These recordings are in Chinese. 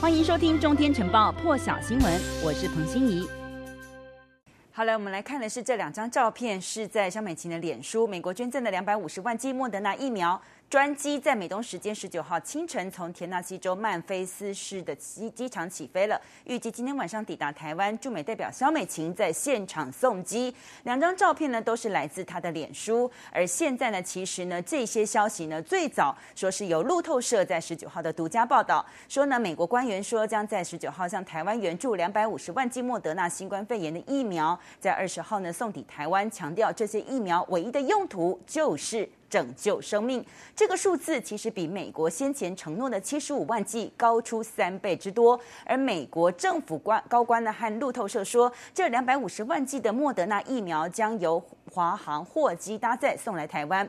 欢迎收听《中天晨报》破晓新闻，我是彭欣怡。好了，我们来看的是这两张照片，是在肖美琴的脸书，美国捐赠的两百五十万剂莫德纳疫苗。专机在美东时间十九号清晨从田纳西州曼菲斯市的机机场起飞了，预计今天晚上抵达台湾。驻美代表萧美琴在现场送机，两张照片呢都是来自她的脸书。而现在呢，其实呢这些消息呢最早说是由路透社在十九号的独家报道，说呢美国官员说将在十九号向台湾援助两百五十万剂莫德纳新冠肺炎的疫苗，在二十号呢送抵台湾，强调这些疫苗唯一的用途就是。拯救生命，这个数字其实比美国先前承诺的七十五万剂高出三倍之多。而美国政府官高官呢，和路透社说，这两百五十万剂的莫德纳疫苗将由华航货机搭载送来台湾。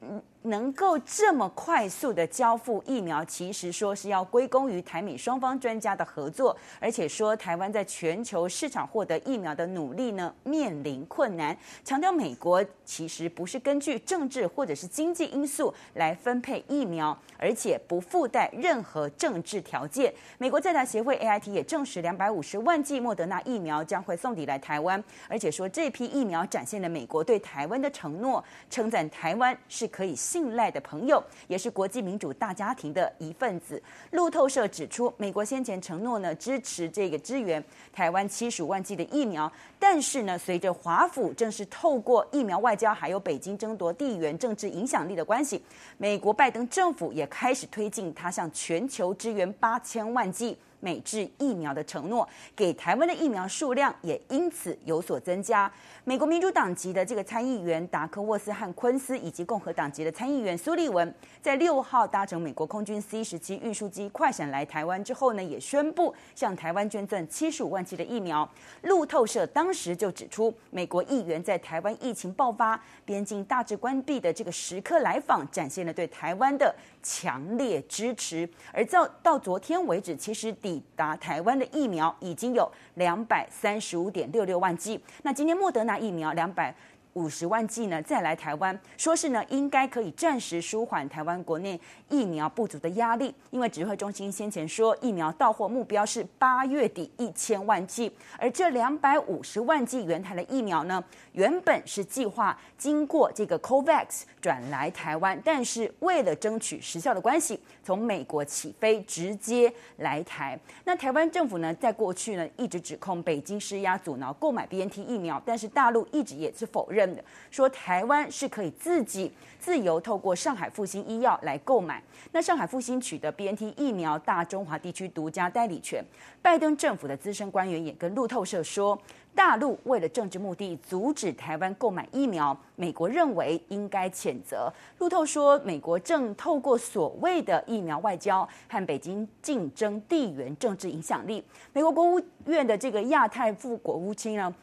嗯。能够这么快速的交付疫苗，其实说是要归功于台美双方专家的合作，而且说台湾在全球市场获得疫苗的努力呢面临困难，强调美国其实不是根据政治或者是经济因素来分配疫苗，而且不附带任何政治条件。美国在台协会 AIT 也证实，两百五十万剂莫德纳疫苗将会送抵来台湾，而且说这批疫苗展现了美国对台湾的承诺，称赞台湾是可以信赖的朋友，也是国际民主大家庭的一份子。路透社指出，美国先前承诺呢支持这个支援台湾七十五万剂的疫苗，但是呢，随着华府正是透过疫苗外交，还有北京争夺地缘政治影响力的关系，美国拜登政府也开始推进他向全球支援八千万剂。美制疫苗的承诺，给台湾的疫苗数量也因此有所增加。美国民主党籍的这个参议员达克沃斯和昆斯，以及共和党籍的参议员苏利文，在六号搭乘美国空军 C 十七运输机快闪来台湾之后呢，也宣布向台湾捐赠七十五万剂的疫苗。路透社当时就指出，美国议员在台湾疫情爆发、边境大致关闭的这个时刻来访，展现了对台湾的强烈支持。而到到昨天为止，其实抵达台湾的疫苗已经有两百三十五点六六万剂。那今天莫德纳疫苗两百五十万剂呢，再来台湾，说是呢应该可以暂时舒缓台湾国内疫苗不足的压力，因为指挥中心先前说疫苗到货目标是八月底一千万剂，而这两百五十万剂原台的疫苗呢，原本是计划经过这个 COVAX 转来台湾，但是为了争取时效的关系，从美国起飞直接来台。那台湾政府呢，在过去呢一直指控北京施压阻挠购买 BNT 疫苗，但是大陆一直也是否认。说台湾是可以自己自由透过上海复星医药来购买。那上海复星取得 BNT 疫苗大中华地区独家代理权。拜登政府的资深官员也跟路透社说，大陆为了政治目的阻止台湾购买疫苗，美国认为应该谴责。路透说，美国正透过所谓的疫苗外交和北京竞争地缘政治影响力。美国国务院的这个亚太副国务卿呢，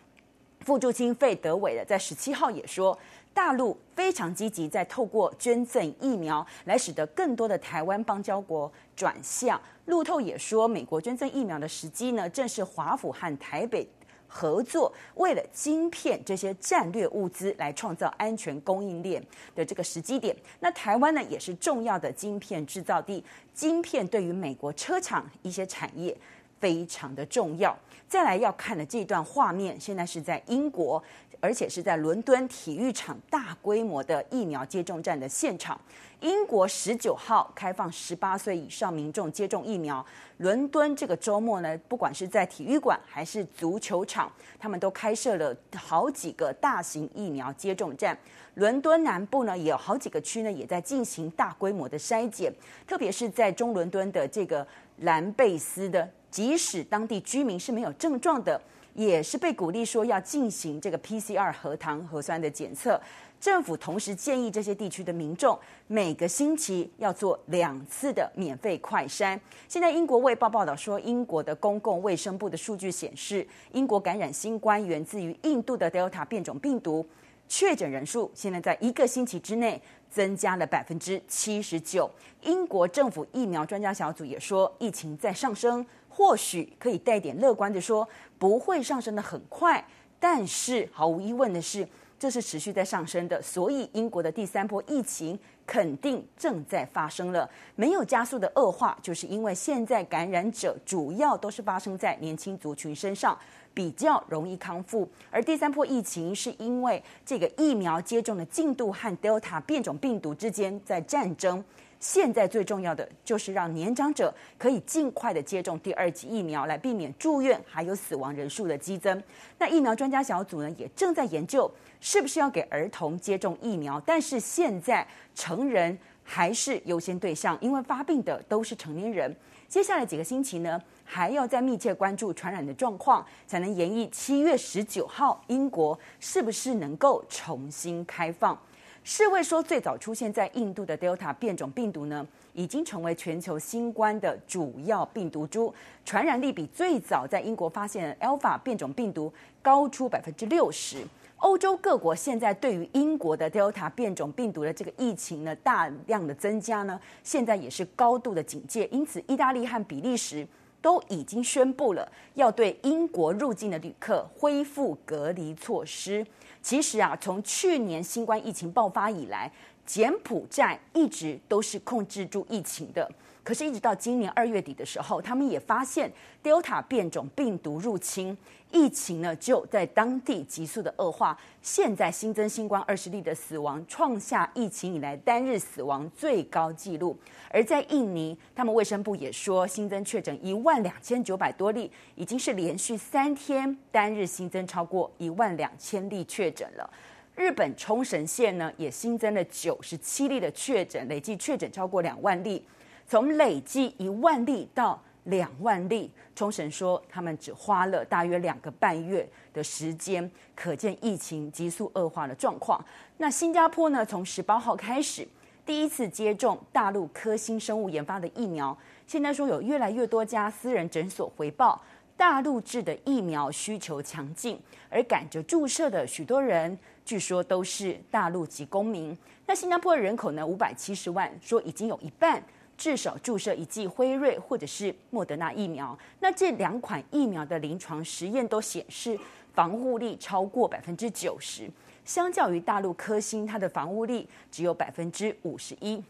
副助卿费德伟的在十七号也说，大陆非常积极在透过捐赠疫苗来使得更多的台湾邦交国转向。路透也说，美国捐赠疫苗的时机呢，正是华府和台北合作，为了晶片这些战略物资来创造安全供应链的这个时机点。那台湾呢，也是重要的晶片制造地，晶片对于美国车厂一些产业。非常的重要。再来要看的这段画面，现在是在英国，而且是在伦敦体育场大规模的疫苗接种站的现场。英国十九号开放十八岁以上民众接种疫苗。伦敦这个周末呢，不管是在体育馆还是足球场，他们都开设了好几个大型疫苗接种站。伦敦南部呢，也有好几个区呢，也在进行大规模的筛检，特别是在中伦敦的这个兰贝斯的。即使当地居民是没有症状的，也是被鼓励说要进行这个 PCR 核糖核酸的检测。政府同时建议这些地区的民众每个星期要做两次的免费快筛。现在英国卫报报道说，英国的公共卫生部的数据显示，英国感染新冠源自于印度的 Delta 变种病毒，确诊人数现在在一个星期之内增加了百分之七十九。英国政府疫苗专家小组也说，疫情在上升。或许可以带点乐观的说，不会上升得很快，但是毫无疑问的是，这是持续在上升的。所以英国的第三波疫情肯定正在发生了。没有加速的恶化，就是因为现在感染者主要都是发生在年轻族群身上，比较容易康复。而第三波疫情是因为这个疫苗接种的进度和 Delta 变种病毒之间在战争。现在最重要的就是让年长者可以尽快的接种第二剂疫苗，来避免住院还有死亡人数的激增。那疫苗专家小组呢，也正在研究是不是要给儿童接种疫苗，但是现在成人还是优先对象，因为发病的都是成年人。接下来几个星期呢，还要再密切关注传染的状况，才能研议七月十九号英国是不是能够重新开放。世卫说，最早出现在印度的 Delta 变种病毒呢，已经成为全球新冠的主要病毒株，传染力比最早在英国发现的 Alpha 变种病毒高出百分之六十。欧洲各国现在对于英国的 Delta 变种病毒的这个疫情呢，大量的增加呢，现在也是高度的警戒。因此，意大利和比利时都已经宣布了要对英国入境的旅客恢复隔离措施。其实啊，从去年新冠疫情爆发以来，柬埔寨一直都是控制住疫情的。可是，一直到今年二月底的时候，他们也发现 Delta 变种病毒入侵，疫情呢就在当地急速的恶化。现在新增新冠二十例的死亡，创下疫情以来单日死亡最高纪录。而在印尼，他们卫生部也说，新增确诊一万两千九百多例，已经是连续三天单日新增超过一万两千例确诊了。日本冲绳县呢，也新增了九十七例的确诊，累计确诊超过两万例。从累计一万例到两万例，冲绳说他们只花了大约两个半月的时间，可见疫情急速恶化的状况。那新加坡呢？从十八号开始第一次接种大陆科兴生物研发的疫苗，现在说有越来越多家私人诊所回报，大陆制的疫苗需求强劲，而赶着注射的许多人，据说都是大陆籍公民。那新加坡的人口呢？五百七十万，说已经有一半。至少注射一剂辉瑞或者是莫德纳疫苗，那这两款疫苗的临床实验都显示防护力超过百分之九十，相较于大陆科兴，它的防护力只有百分之五十一。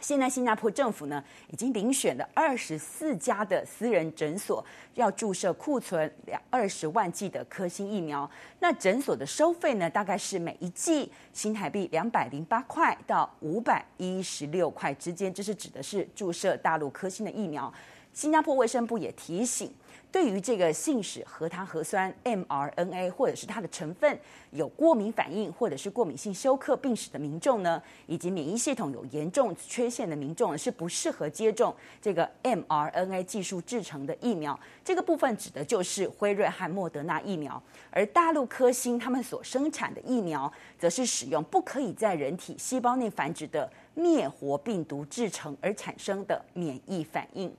现在新加坡政府呢，已经遴选了二十四家的私人诊所，要注射库存两二十万剂的科兴疫苗。那诊所的收费呢，大概是每一剂新台币两百零八块到五百一十六块之间，这是指的是注射大陆科兴的疫苗。新加坡卫生部也提醒。对于这个信使核糖核酸 mRNA 或者是它的成分有过敏反应或者是过敏性休克病史的民众呢，以及免疫系统有严重缺陷的民众是不适合接种这个 mRNA 技术制成的疫苗。这个部分指的就是辉瑞和莫德纳疫苗，而大陆科兴他们所生产的疫苗，则是使用不可以在人体细胞内繁殖的灭活病毒制成而产生的免疫反应。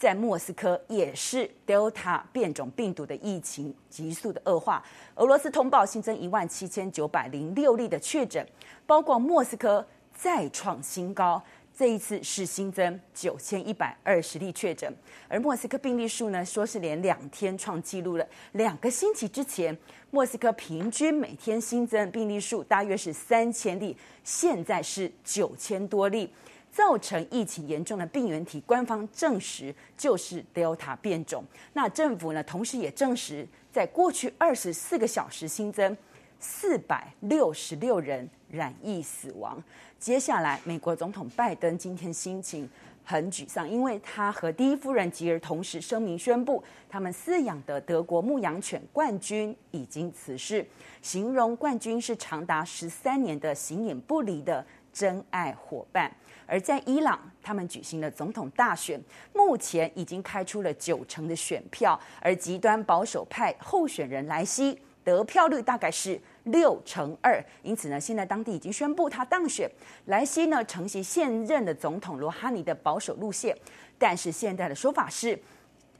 在莫斯科也是 Delta 变种病毒的疫情急速的恶化。俄罗斯通报新增一万七千九百零六例的确诊，包括莫斯科再创新高，这一次是新增九千一百二十例确诊。而莫斯科病例数呢，说是连两天创纪录了。两个星期之前，莫斯科平均每天新增病例数大约是三千例，现在是九千多例。造成疫情严重的病原体，官方证实就是 Delta 变种。那政府呢，同时也证实，在过去二十四个小时新增四百六十六人染疫死亡。接下来，美国总统拜登今天心情很沮丧，因为他和第一夫人吉尔同时声明宣布，他们饲养的德国牧羊犬冠军已经辞世，形容冠军是长达十三年的形影不离的真爱伙伴。而在伊朗，他们举行了总统大选，目前已经开出了九成的选票，而极端保守派候选人莱西得票率大概是六成二，因此呢，现在当地已经宣布他当选。莱西呢承袭现任的总统罗哈尼的保守路线，但是现在的说法是，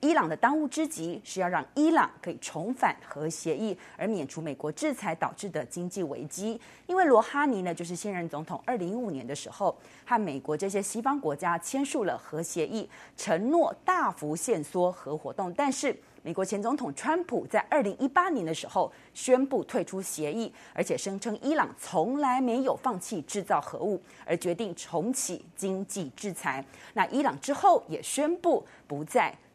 伊朗的当务之急是要让伊朗可以重返核协议，而免除美国制裁导致的经济危机。因为罗哈尼呢，就是现任总统，二零一五年的时候和美国这些西方国家签署了核协议，承诺大幅限缩核活动。但是美国前总统川普在二零一八年的时候宣布退出协议，而且声称伊朗从来没有放弃制造核武，而决定重启经济制裁。那伊朗之后也宣布不再。